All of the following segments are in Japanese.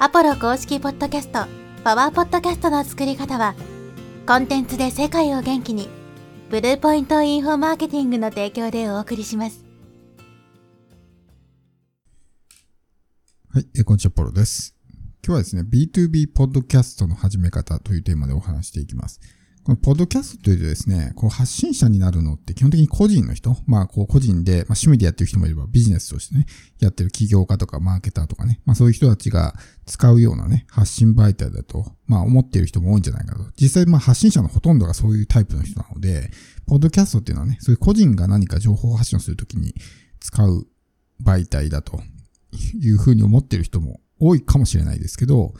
アポロ公式ポッドキャスト、パワーポッドキャストの作り方は、コンテンツで世界を元気に、ブルーポイントインフォマーケティングの提供でお送りします。はい、えこんにちは、ポロです。今日はですね、B2B ポッドキャストの始め方というテーマでお話していきます。このポッドキャストというとですね、こう発信者になるのって基本的に個人の人、まあこう個人で、まあ趣味でやってる人もいればビジネスとしてね、やってる起業家とかマーケターとかね、まあそういう人たちが使うようなね、発信媒体だと、まあ思っている人も多いんじゃないかと。実際まあ発信者のほとんどがそういうタイプの人なので、ポッドキャストっていうのはね、そういう個人が何か情報発信をするときに使う媒体だというふうに思っている人も多いかもしれないですけど、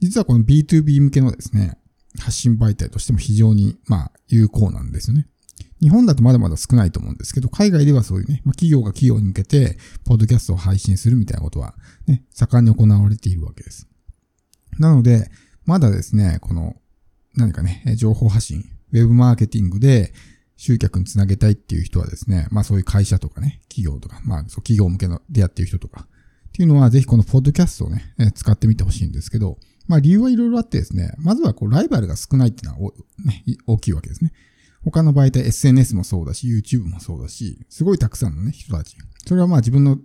実はこの B2B 向けのですね、発信媒体としても非常に、まあ、有効なんですよね。日本だとまだまだ少ないと思うんですけど、海外ではそういうね、まあ、企業が企業に向けて、ポッドキャストを配信するみたいなことは、ね、盛んに行われているわけです。なので、まだですね、この、何かね、情報発信、ウェブマーケティングで集客につなげたいっていう人はですね、まあそういう会社とかね、企業とか、まあそう企業向けのでやってる人とか、っていうのはぜひこのポッドキャストをね、使ってみてほしいんですけど、まあ理由はいろいろあってですね、まずはこうライバルが少ないっていうのは、ね、大きいわけですね。他の媒体、SNS もそうだし、YouTube もそうだし、すごいたくさんのね、人たち。それはまあ自分の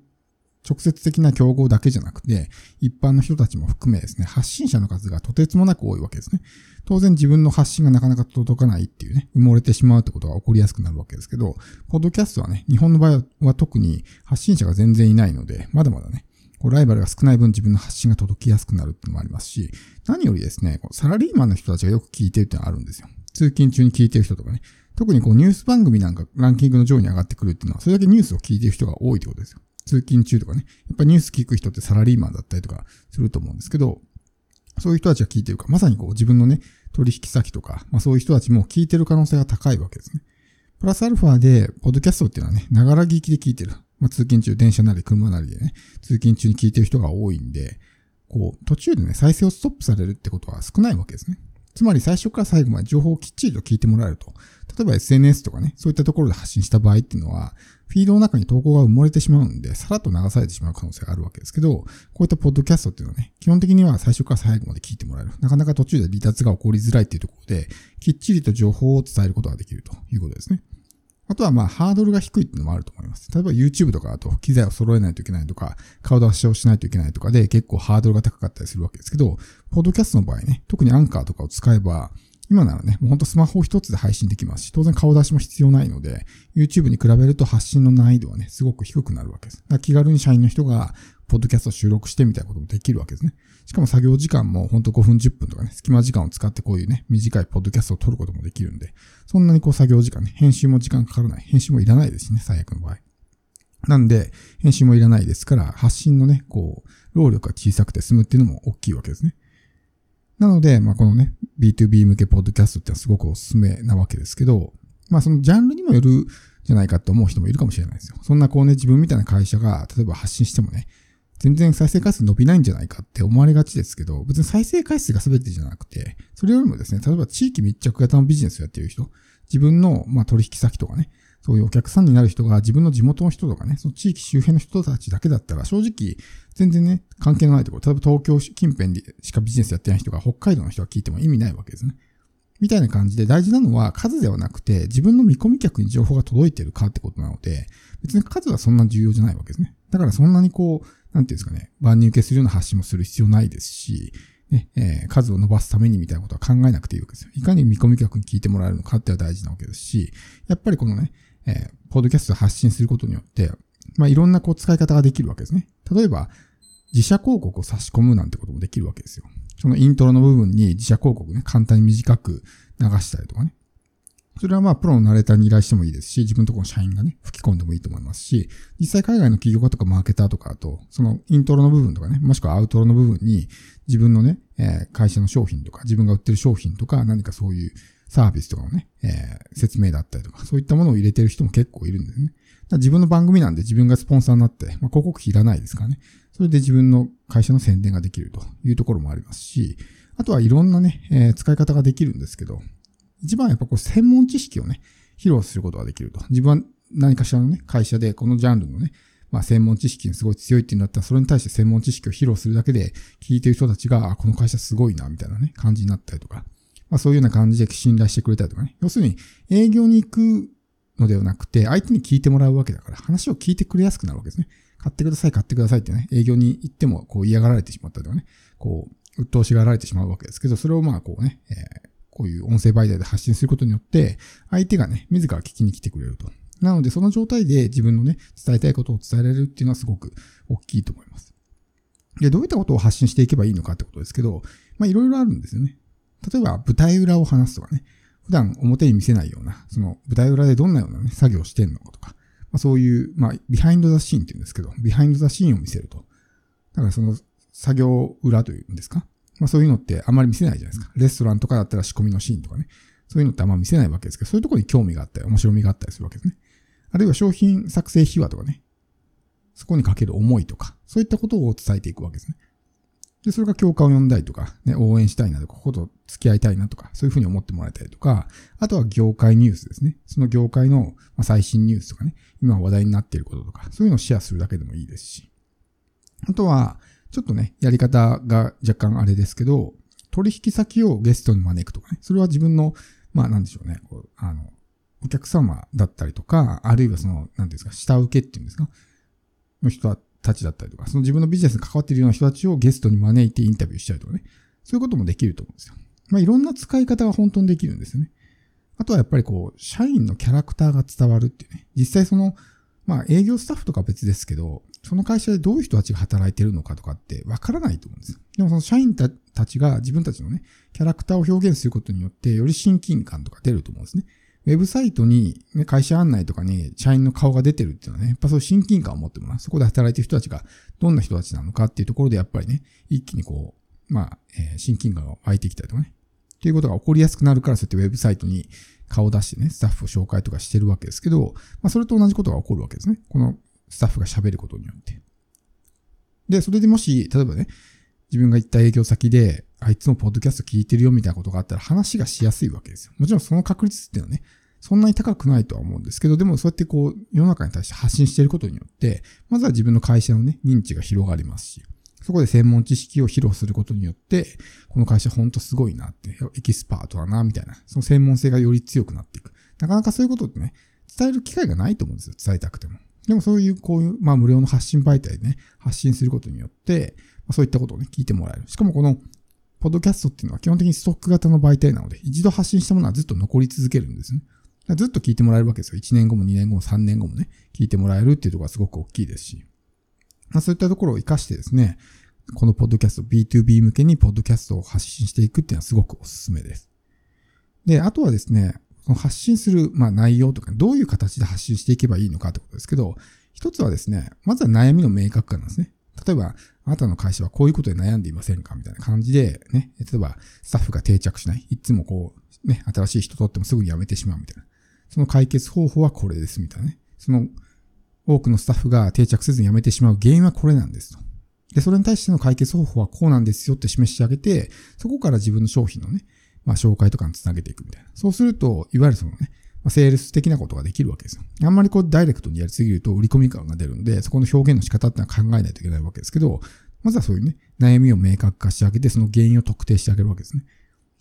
直接的な競合だけじゃなくて、一般の人たちも含めですね、発信者の数がとてつもなく多いわけですね。当然自分の発信がなかなか届かないっていうね、埋もれてしまうってことが起こりやすくなるわけですけど、ポッドキャストはね、日本の場合は特に発信者が全然いないので、まだまだね、こうライバルが少ない分自分の発信が届きやすくなるっていうのもありますし、何よりですね、こうサラリーマンの人たちがよく聞いてるっていうのがあるんですよ。通勤中に聞いてる人とかね。特にこうニュース番組なんかランキングの上位に上がってくるっていうのは、それだけニュースを聞いてる人が多いってことですよ。通勤中とかね。やっぱニュース聞く人ってサラリーマンだったりとかすると思うんですけど、そういう人たちが聞いてるか、まさにこう自分のね、取引先とか、まあそういう人たちも聞いてる可能性が高いわけですね。プラスアルファで、ポッドキャストっていうのはね、ながら聞きで聞いてる。まあ通勤中、電車なり車なりでね、通勤中に聞いてる人が多いんで、こう、途中でね、再生をストップされるってことは少ないわけですね。つまり最初から最後まで情報をきっちりと聞いてもらえると。例えば SNS とかね、そういったところで発信した場合っていうのは、フィードの中に投稿が埋もれてしまうんで、さらっと流されてしまう可能性があるわけですけど、こういったポッドキャストっていうのはね、基本的には最初から最後まで聞いてもらえる。なかなか途中で離脱が起こりづらいっていうところで、きっちりと情報を伝えることができるということですね。あとはまあハードルが低いっていうのもあると思います。例えば YouTube とかだと機材を揃えないといけないとか、顔出しをしないといけないとかで結構ハードルが高かったりするわけですけど、ポッドキャストの場合ね、特にアンカーとかを使えば、今ならね、もうほんとスマホ一つで配信できますし、当然顔出しも必要ないので、YouTube に比べると発信の難易度はね、すごく低くなるわけです。だから気軽に社員の人が、ポッドキャスト収録してみたいなこともできるわけですね。しかも作業時間もほんと5分10分とかね、隙間時間を使ってこういうね、短いポッドキャストを撮ることもできるんで、そんなにこう作業時間ね、編集も時間かからない。編集もいらないですね、最悪の場合。なんで、編集もいらないですから、発信のね、こう、労力が小さくて済むっていうのも大きいわけですね。なので、まあ、このね、B2B 向けポッドキャストってのはすごくおすすめなわけですけど、まあ、そのジャンルにもよるじゃないかと思う人もいるかもしれないですよ。そんなこうね、自分みたいな会社が、例えば発信してもね、全然再生回数伸びないんじゃないかって思われがちですけど、別に再生回数が全てじゃなくて、それよりもですね、例えば地域密着型のビジネスをやっている人、自分の、まあ、取引先とかね、そういうお客さんになる人が自分の地元の人とかね、その地域周辺の人たちだけだったら、正直、全然ね、関係のないところ、例えば東京近辺でしかビジネスやってない人が北海道の人が聞いても意味ないわけですね。みたいな感じで大事なのは数ではなくて、自分の見込み客に情報が届いてるかってことなので、別に数はそんな重要じゃないわけですね。だからそんなにこう、なんていうんですかね、万人受けするような発信もする必要ないですし、ね、えー数を伸ばすためにみたいなことは考えなくていいわけですよ。いかに見込み客に聞いてもらえるのかっては大事なわけですし、やっぱりこのね、えーポッドキャストを発信することによって、まあ、いろんなこう使い方ができるわけですね。例えば、自社広告を差し込むなんてこともできるわけですよ。そのイントロの部分に自社広告ね、簡単に短く流したりとかね。それはまあ、プロのナレーターに依頼してもいいですし、自分とこの社員がね、吹き込んでもいいと思いますし、実際海外の企業家とかマーケターとかだと、そのイントロの部分とかね、もしくはアウトロの部分に、自分のね、え会社の商品とか、自分が売ってる商品とか、何かそういうサービスとかのね、え説明だったりとか、そういったものを入れてる人も結構いるんですね。自分の番組なんで自分がスポンサーになって、まあ、広告費いらないですからね。それで自分の会社の宣伝ができるというところもありますし、あとはいろんなね、え使い方ができるんですけど、一番やっぱこう専門知識をね、披露することができると。自分は何かしらのね、会社でこのジャンルのね、まあ専門知識にすごい強いっていうんだったら、それに対して専門知識を披露するだけで、聞いてる人たちが、あ、この会社すごいな、みたいなね、感じになったりとか、まあそういうような感じで信頼してくれたりとかね。要するに、営業に行くのではなくて、相手に聞いてもらうわけだから、話を聞いてくれやすくなるわけですね。買ってください、買ってくださいってね、営業に行っても、こう嫌がられてしまったりとかね、こう、鬱陶しがられてしまうわけですけど、それをまあこうね、えー、こういう音声媒体で発信することによって、相手がね、自ら聞きに来てくれると。なので、その状態で自分のね、伝えたいことを伝えられるっていうのはすごく大きいと思います。で、どういったことを発信していけばいいのかってことですけど、まあいろいろあるんですよね。例えば舞台裏を話すとかね、普段表に見せないような、その舞台裏でどんなようなね、作業してんのかとか、まあ、そういう、まあ、 behind the scene って言うんですけど、 behind the scene を見せると。だからその作業裏というんですかまあそういうのってあんまり見せないじゃないですか。レストランとかだったら仕込みのシーンとかね。そういうのってあんま見せないわけですけど、そういうところに興味があったり、面白みがあったりするわけですね。あるいは商品作成秘話とかね。そこにかける思いとか、そういったことを伝えていくわけですね。で、それが共感を呼んだりとか、ね、応援したいなとか、ここと付き合いたいなとか、そういうふうに思ってもらえたりとか、あとは業界ニュースですね。その業界の最新ニュースとかね、今話題になっていることとか、そういうのをシェアするだけでもいいですし。あとは、ちょっとね、やり方が若干あれですけど、取引先をゲストに招くとかね。それは自分の、まあなんでしょうね、こうあの、お客様だったりとか、あるいはその、なんですか、下請けっていうんですか？の人たちだったりとか、その自分のビジネスに関わっているような人たちをゲストに招いてインタビューしたりとかね。そういうこともできると思うんですよ。まあ、いろんな使い方が本当にできるんですよね。あとはやっぱりこう、社員のキャラクターが伝わるっていうね。実際その、まあ営業スタッフとか別ですけど、その会社でどういう人たちが働いてるのかとかってわからないと思うんです。でもその社員たちが自分たちのね、キャラクターを表現することによって、より親近感とか出ると思うんですね。ウェブサイトに、ね、会社案内とかに社員の顔が出てるっていうのはね、やっぱそういう親近感を持ってもらう。そこで働いてる人たちがどんな人たちなのかっていうところでやっぱりね、一気にこう、まあ、えー、親近感が湧いてきたりとかね。っていうことが起こりやすくなるから、そうやってウェブサイトに顔出してね、スタッフを紹介とかしてるわけですけど、まあそれと同じことが起こるわけですね。このスタッフが喋ることによって。で、それでもし、例えばね、自分が行った営業先で、あいつもポッドキャスト聞いてるよみたいなことがあったら話がしやすいわけですよ。もちろんその確率っていうのはね、そんなに高くないとは思うんですけど、でもそうやってこう、世の中に対して発信していることによって、まずは自分の会社のね、認知が広がりますし、そこで専門知識を披露することによって、この会社ほんとすごいなって、エキスパートだな、みたいな、その専門性がより強くなっていく。なかなかそういうことってね、伝える機会がないと思うんですよ、伝えたくても。でもそういう、こういう、まあ無料の発信媒体でね、発信することによって、ま、そういったことをね、聞いてもらえる。しかもこの、ポッドキャストっていうのは基本的にストック型の媒体なので、一度発信したものはずっと残り続けるんですね。ずっと聞いてもらえるわけですよ。1年後も2年後も3年後もね、聞いてもらえるっていうところがすごく大きいですし。まあ、そういったところを活かしてですね、このポッドキャスト、B2B 向けにポッドキャストを発信していくっていうのはすごくおすすめです。で、あとはですね、その発信する、まあ、内容とか、どういう形で発信していけばいいのかってことですけど、一つはですね、まずは悩みの明確化なんですね。例えば、あなたの会社はこういうことで悩んでいませんかみたいな感じで、ね、例えば、スタッフが定着しない。いつもこう、ね、新しい人とってもすぐに辞めてしまうみたいな。その解決方法はこれです、みたいなね。その、多くのスタッフが定着せずに辞めてしまう原因はこれなんですと。で、それに対しての解決方法はこうなんですよって示してあげて、そこから自分の商品のね、まあ紹介とかにつなげていくみたいな。そうすると、いわゆるそのね、まあ、セールス的なことができるわけですよ。あんまりこうダイレクトにやりすぎると売り込み感が出るんで、そこの表現の仕方ってのは考えないといけないわけですけど、まずはそういうね、悩みを明確化してあげて、その原因を特定してあげるわけですね。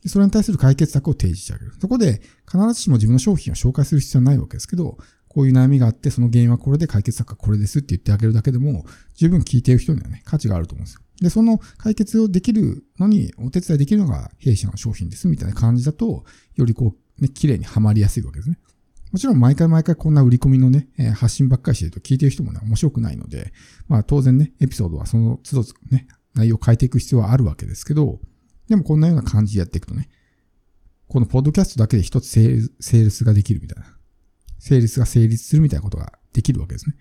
でそれに対する解決策を提示してあげる。そこで必ずしも自分の商品を紹介する必要はないわけですけど、こういう悩みがあって、その原因はこれで解決策はこれですって言ってあげるだけでも、十分聞いている人にはね、価値があると思うんですよ。で、その解決をできるのに、お手伝いできるのが弊社の商品ですみたいな感じだと、よりこう、ね、綺麗にはまりやすいわけですね。もちろん毎回毎回こんな売り込みのね、え、発信ばっかりしてると聞いてる人もね、面白くないので、まあ当然ね、エピソードはその都度ね、内容を変えていく必要はあるわけですけど、でもこんなような感じでやっていくとね、このポッドキャストだけで一つセールスができるみたいな。セールスが成立するみたいなことができるわけですね。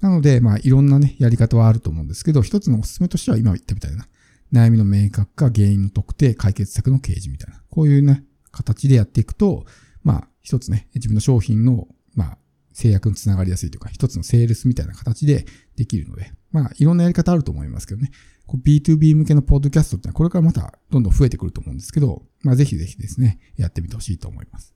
なので、まあいろんなね、やり方はあると思うんですけど、一つのおすすめとしては今言ったみたいな、悩みの明確化、原因の特定、解決策の掲示みたいな、こういうね、形でやっていくと、まあ一つね、自分の商品の、まあ制約につながりやすいというか、一つのセールスみたいな形でできるので、まあいろんなやり方あると思いますけどね。B2B 向けのポッドキャストってのはこれからまたどんどん増えてくると思うんですけど、まあぜひぜひですね、やってみてほしいと思います。